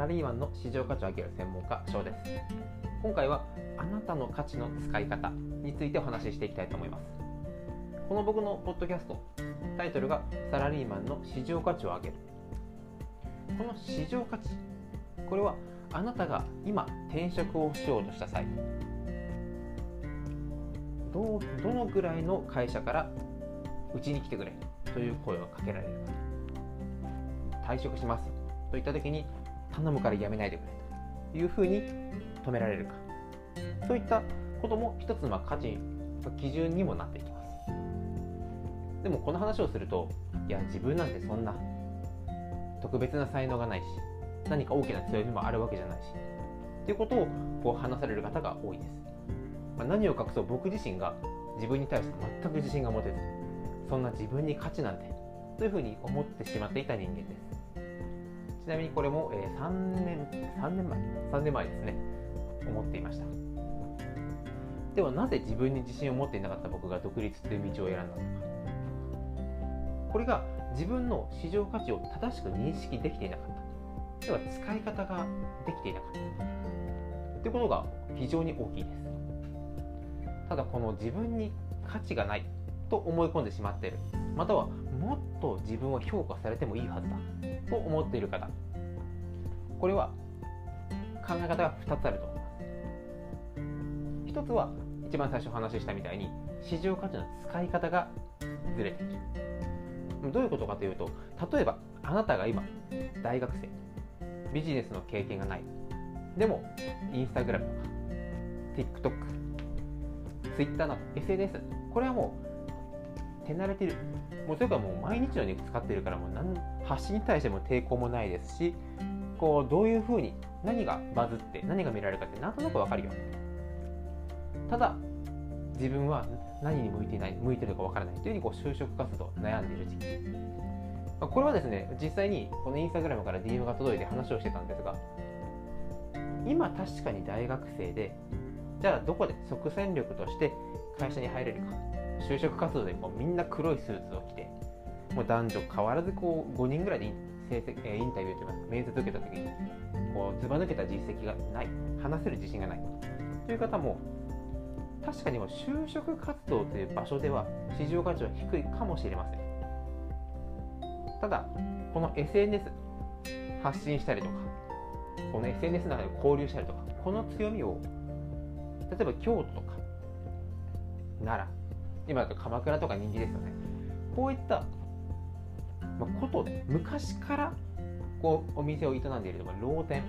ラリーマンの市場価値を上げる専門家翔です今回はあなたの価値の使い方についてお話ししていきたいと思います。この僕のポッドキャストタイトルがサラリーマンの市場価値を上げるこの市場価値これはあなたが今転職をしようとした際どどのぐらいの会社からうちに来てくれという声をかけられるか退職します。といった時に頼むからやめないでくれというふうに止められるか。そういったことも一つの価値基準にもなっていきます。でもこの話をするといや自分なんてそんな特別な才能がないし何か大きな強みもあるわけじゃないしっていうことをこう話される方が多いです、まあ、何を隠そう僕自身が自分に対して全く自信が持てずそんな自分に価値なんてというふうに思ってしまっていた人間です。なみにこれも、え3年3年前3年前ですね。思っていました。ではなぜ自分に自信を持っていなかった僕が独立という道を選んだのか。これが自分の市場価値を正しく認識できていなかった。では使い方ができていなかった。ということが非常に大きいです。ただこの自分に価値がないと思い込んでしまっている。またはもっと自分は評価されてもいいはずだ。と思っている方。これは考え方が2つあると。思います1つは一番最初話したみたいに市場価値の使い方がずれている。どういうことかというと例えばあなたが今大学生ビジネスの経験がない。でもインスタグラムとか TikTok、Twitter など SNS これはもう手慣れてる。もうそれからもう毎日のように使ってるからもう何発信に対しても抵抗もないですしこうどういうふうに何がバズって何が見られるかってなんとなく分かるよただ自分は何に向いていない向いてるか分からないというふうにこう就職活動悩んでいる時期。これはですね実際にこのインスタグラムから DM が届いて話をしてたんですが今確かに大学生でじゃあどこで即戦力として会社に入れるか就職活動でこうみんな黒いスーツを着てもう男女変わらずこう5人ぐらいで成績、えインタビューといいますか面接受けた時にこうずば抜けた実績がない。話せる自信がない。という方も確かにも就職活動という場所では市場価値は低いかもしれません。ただこの SNS 発信したりとかこの SNS の中で交流したりとかこの強みを例えば京都とか奈良今だと鎌倉とか人気ですよね。こういったまあ、こと昔からこうお店を営んでいるとか老店。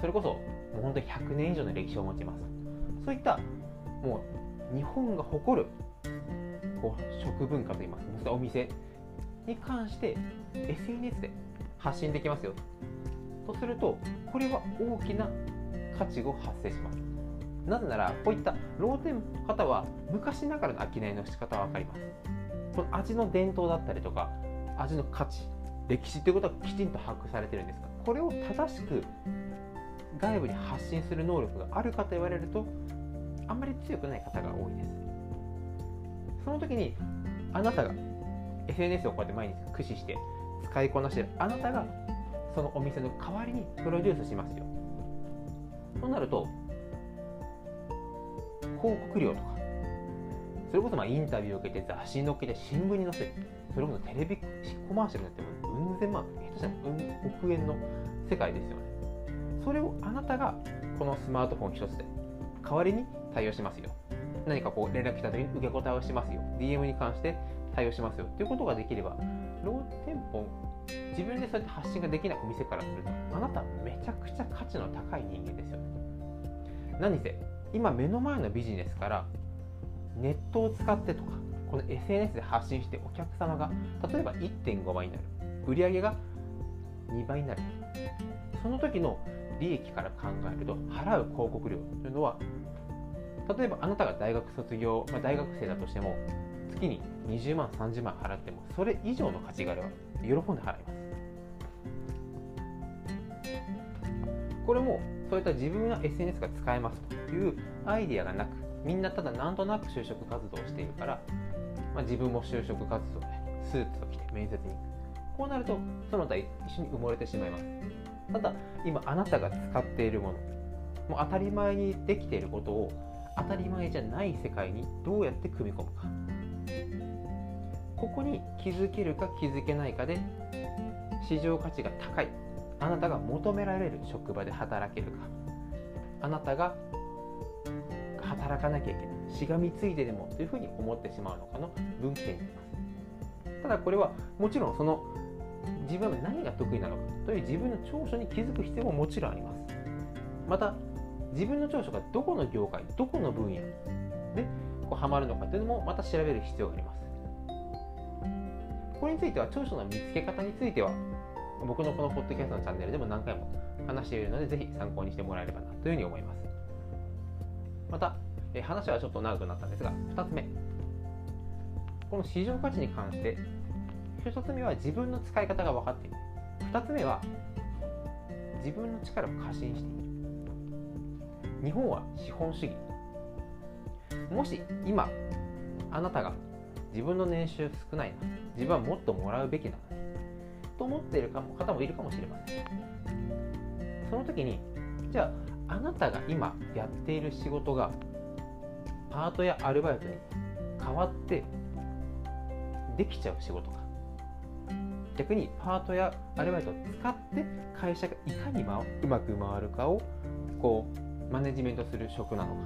それこそもう本当に100年以上の歴史を持ちます。そういったもう日本が誇るこう食文化といいますかお店。に関して SNS で発信できますよ。とするとこれは大きな価値を発生します。なぜならこういった老店の方は昔ながらの商いの仕方は分かります。この味の伝統だったりとか味の価値歴史ということはきちんと把握されてるんですがこれを正しく外部に発信する能力があるかと言われるとあんまり強くない方が多いです。その時にあなたが SNS をこうやって毎日駆使して使いこなしてるあなたがそのお店の代わりにプロデュースしますよ。となると広告料とかそれこそまあインタビューを受けて雑誌に載っけて新聞に載せる。それこそテレビコマーシャルになってもうん千万下手したらうん億円の世界ですよね。それをあなたがこのスマートフォン一つで代わりに対応しますよ何かこう連絡来た時に受け答えをしますよ DM に関して対応しますよっていうことができればロー店舗自分でそうやって発信ができないお店からするとあなためちゃくちゃ価値の高い人間ですよね。何せ今目の前のビジネスからネットを使ってとかこの SNS で発信してお客様が例えば1.5倍になる。売り上げが2倍になる。その時の利益から考えると払う広告料というのは例えばあなたが大学卒業、まあ、大学生だとしても月に20万30万払ってもそれ以上の価値があれば喜んで払います。これもそういった自分は SNS が使えますというアイディアがなくみんなただなんとなく就職活動をしているから、まあ、自分も就職活動でスーツを着て面接に行く。こうなるとその他一緒に埋もれてしまいます。ただ今あなたが使っているものもう当たり前にできていることを当たり前じゃない世界にどうやって組み込むか。ここに気づけるか気づけないかで市場価値が高いあなたが求められる職場で働けるか。あなたが働かなきゃいけない。しがみついてでもというふうに思ってしまうのかの分岐点になりますただこれはもちろんその自分は何が得意なのかという自分の長所に気づく必要ももちろんあります。また自分の長所がどこの業界どこの分野でこうハマるのかというのもまた調べる必要があります。これについては長所の見つけ方については僕のこのポッドキャストのチャンネルでも何回も話しているのでぜひ参考にしてもらえればなというふうに思います。またえ話はちょっと長くなったんですが2つ目。この市場価値に関して1つ目は自分の使い方が分かっている。2つ目は自分の力を過信している。日本は資本主義。もし今あなたが自分の年収少ないな自分はもっともらうべきなのと思っている方もいるかもしれません。その時にじゃああなたが今やっている仕事がパートやアルバイトに変わってできちゃう仕事か逆にパートやアルバイトを使って会社がいかにうまく回るかをこうマネジメントする職なのか。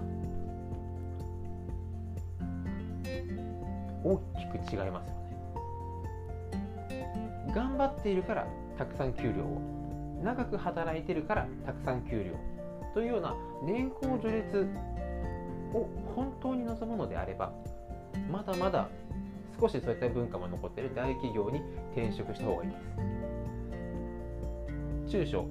大きく違いますよね。頑張っているからたくさん給料を。長く働いてるからたくさん給料というような年功序列を本当に望むのであればまだまだ少しそういった文化も残っている大企業に転職した方がいいです。中小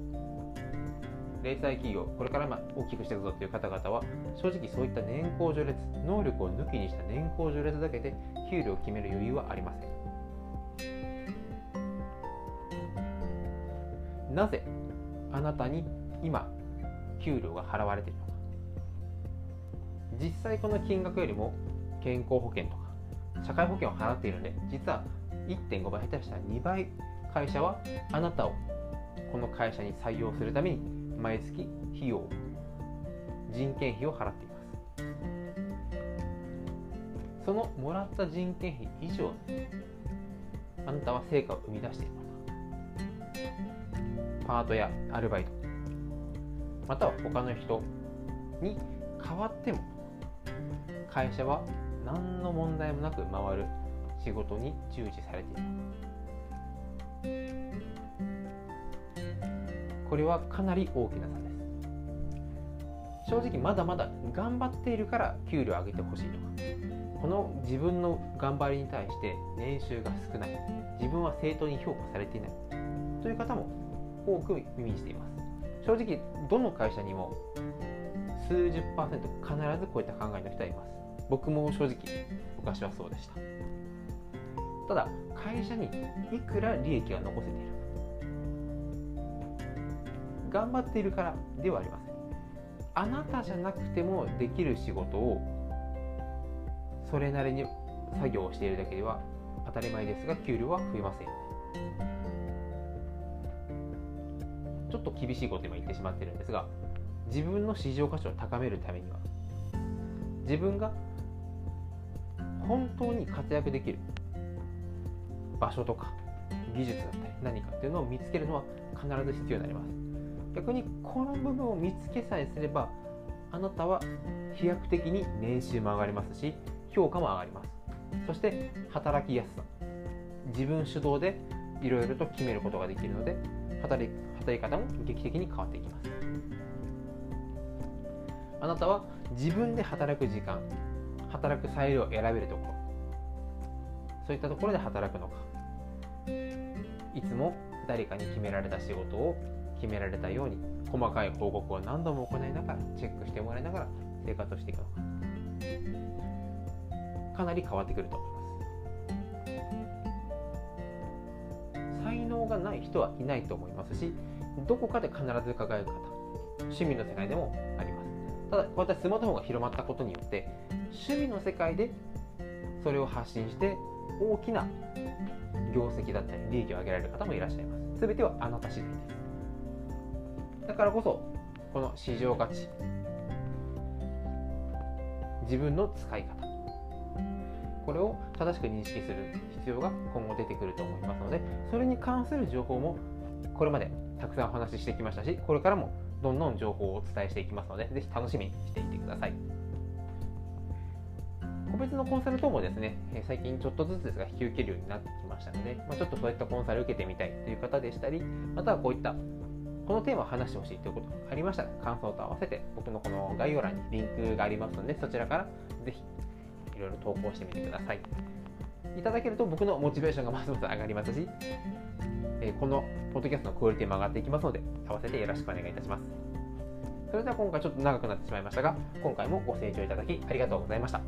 零細企業これからま大きくしていくぞという方々は正直そういった年功序列能力を抜きにした年功序列だけで給料を決める余裕はありません。なぜあなたに今給料が払われているのか。実際この金額よりも健康保険とか社会保険を払っているので実は1.5倍下手したら2倍会社はあなたをこの会社に採用するために毎月費用人件費を払っています。そのもらった人件費以上あなたは成果を生み出しているのパートやアルバイトまたは他の人に代わっても会社は何の問題もなく回る仕事に従事されているこれはかなり大きな差です正直まだまだ頑張っているから給料上げてほしいとかこの自分の頑張りに対して年収が少ない。自分は正当に評価されてい。ない。とい。う方も多く耳にしてい。ます正直どの会社にも数十パーセント必ずこうい。った考えの人はい。ます僕も正直昔はそうでした。ただ会社にいくら利益が残せているか。頑張っているからではありません。あなたじゃなくてもできる仕事をそれなりに作業をしているだけでは当たり前ですが給料は増えません。ちょっと厳しいこと今言ってしまってるんですが自分の市場価値を高めるためには自分が本当に活躍できる場所とか技術だったり何かっていうのを見つけるのは必ず必要になります。逆にこの部分を見つけさえすればあなたは飛躍的に年収も上がりますし評価も上がります。そして働きやすさ自分主導でいろいろと決めることができるので働き方も劇的に変わっていきます。あなたは自分で働く時間働く裁量を選べるところ。そういったところで働くのか。いつも誰かに決められた仕事を決められたように細かい報告を何度も行いながらチェックしてもらいながら生活をしていくのか。かなり変わってくると思います。才能がない人はいないと思いますしどこかで必ず輝く方。趣味の世界でもあります。ただこうやってスマートフォンが広まったことによって趣味の世界でそれを発信して大きな業績だったり利益を上げられる方もいらっしゃいます。全てはあなた次第です。だからこそこの市場価値自分の使い方これを正しく認識する必要が今後出てくると思いますのでそれに関する情報もこれまでたくさんお話ししてきましたしこれからもどんどん情報をお伝えしていきますのでぜひ楽しみにしていてください。個別のコンサル等もですね最近ちょっとずつですが引き受けるようになってきましたので、まあ、ちょっとそういったコンサル受けてみたいという方でしたりまたはこういったこのテーマを話してほしいということがありましたら感想と合わせて僕のこの概要欄にリンクがありますのでそちらからぜひいろいろ投稿してみてください。いただけると僕のモチベーションがますます上がりますしえこのポッドキャストのクオリティも上がっていきますので、合わせてよろしくお願いいたします。それでは今回ちょっと長くなってしまいましたが、今回もご清聴いただきありがとうございました。